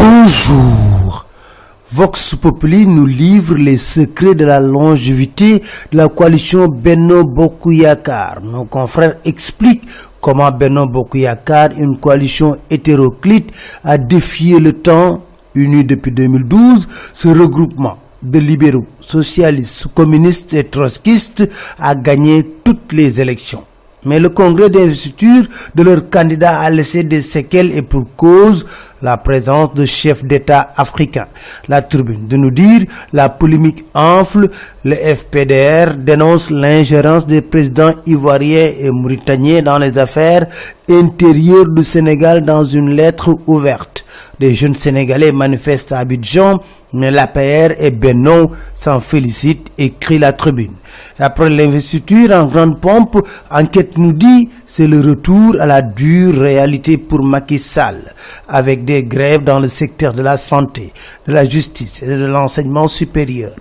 Bonjour. Vox Populi nous livre les secrets de la longévité de la coalition Benno Bokuyakar. Nos confrères expliquent comment Benno Bokuyakar, une coalition hétéroclite, a défié le temps, uni depuis 2012, ce regroupement de libéraux, socialistes, communistes et trotskistes a gagné toutes les élections. Mais le congrès d'investiture de leur candidat a laissé des séquelles et pour cause la présence de chefs d'État africains. La tribune de nous dire la polémique enfle, le FPDR dénonce l'ingérence des présidents ivoiriens et mauritaniens dans les affaires intérieures du Sénégal dans une lettre ouverte. Des jeunes Sénégalais manifestent à Abidjan, mais l'APR et Benon s'en félicitent, écrit la tribune. Après l'investiture en grande pompe, enquête nous dit c'est le retour à la dure réalité pour Macky Sall, avec des grèves dans le secteur de la santé, de la justice et de l'enseignement supérieur.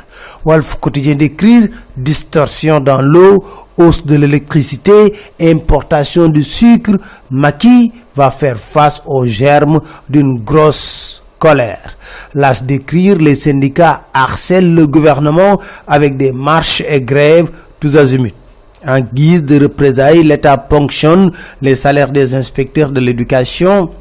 Wolf quotidien des crises, distorsion dans l'eau, hausse de l'électricité, importation du sucre, Macky va faire face aux germes d'une grosse colère. Las d'écrire, les syndicats harcèlent le gouvernement avec des marches et grèves tous azimuts. En guise de représailles, l'État ponctionne les salaires des inspecteurs de l'éducation.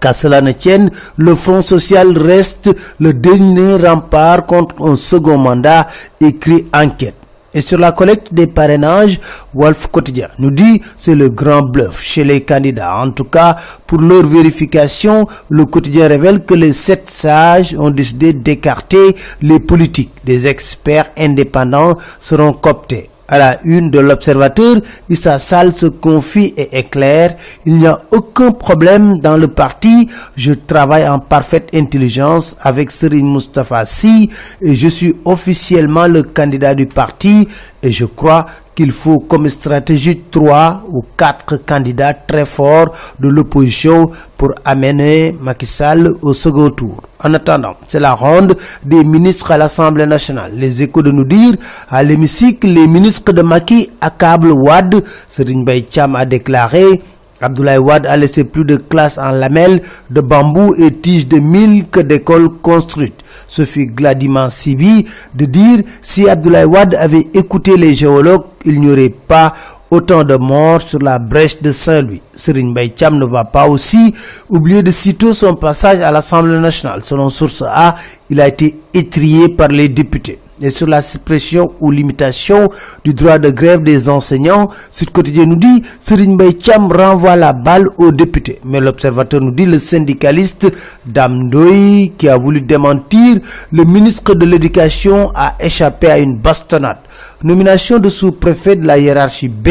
Qu'à cela ne tienne, le Front social reste le dernier rempart contre un second mandat, écrit enquête. Et sur la collecte des parrainages, Wolf Quotidien nous dit c'est le grand bluff chez les candidats. En tout cas, pour leur vérification, le quotidien révèle que les sept sages ont décidé d'écarter les politiques. Des experts indépendants seront cooptés. À la une de l'observateur, Issa Sall se confie et éclaire. Il n'y a aucun problème dans le parti. Je travaille en parfaite intelligence avec Serine Mustafa Si et je suis officiellement le candidat du parti et je crois qu'il faut comme stratégie trois ou quatre candidats très forts de l'opposition pour amener Macky Sall au second tour. En attendant, c'est la ronde des ministres à l'Assemblée nationale. Les échos de nous dire, à l'hémicycle, les ministres de Macky accablent Wad. Serine Cham a déclaré Abdoulaye Wade a laissé plus de classes en lamelles, de bambou et tiges de mille que d'écoles construites. Ce fut Gladiman Sibi de dire si Abdoulaye Wade avait écouté les géologues, il n'y aurait pas autant de morts sur la brèche de Saint-Louis. Serine Cham ne va pas aussi oublier de citer son passage à l'Assemblée nationale. Selon source A, il a été étrié par les députés et sur la suppression ou limitation du droit de grève des enseignants, Sud Quotidien nous dit Serine Cham renvoie la balle aux députés. Mais l'observateur nous dit le syndicaliste Damdoy qui a voulu démentir le ministre de l'éducation a échappé à une bastonnade. Nomination de sous-préfet de la hiérarchie B,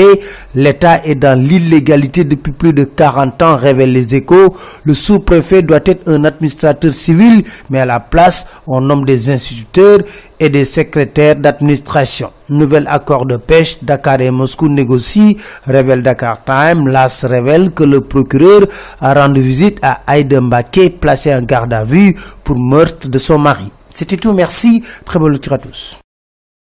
l'État est dans l'illégalité depuis plus de 40 ans, révèle les échos. Le sous-préfet doit être un administrateur civil, mais à la place, on nomme des instituteurs et des secrétaires d'administration. Nouvel accord de pêche, Dakar et Moscou négocient, révèle Dakar Time. L'AS révèle que le procureur a rendu visite à Aïdem placé en garde à vue pour meurtre de son mari. C'était tout, merci, très bonne lecture à tous.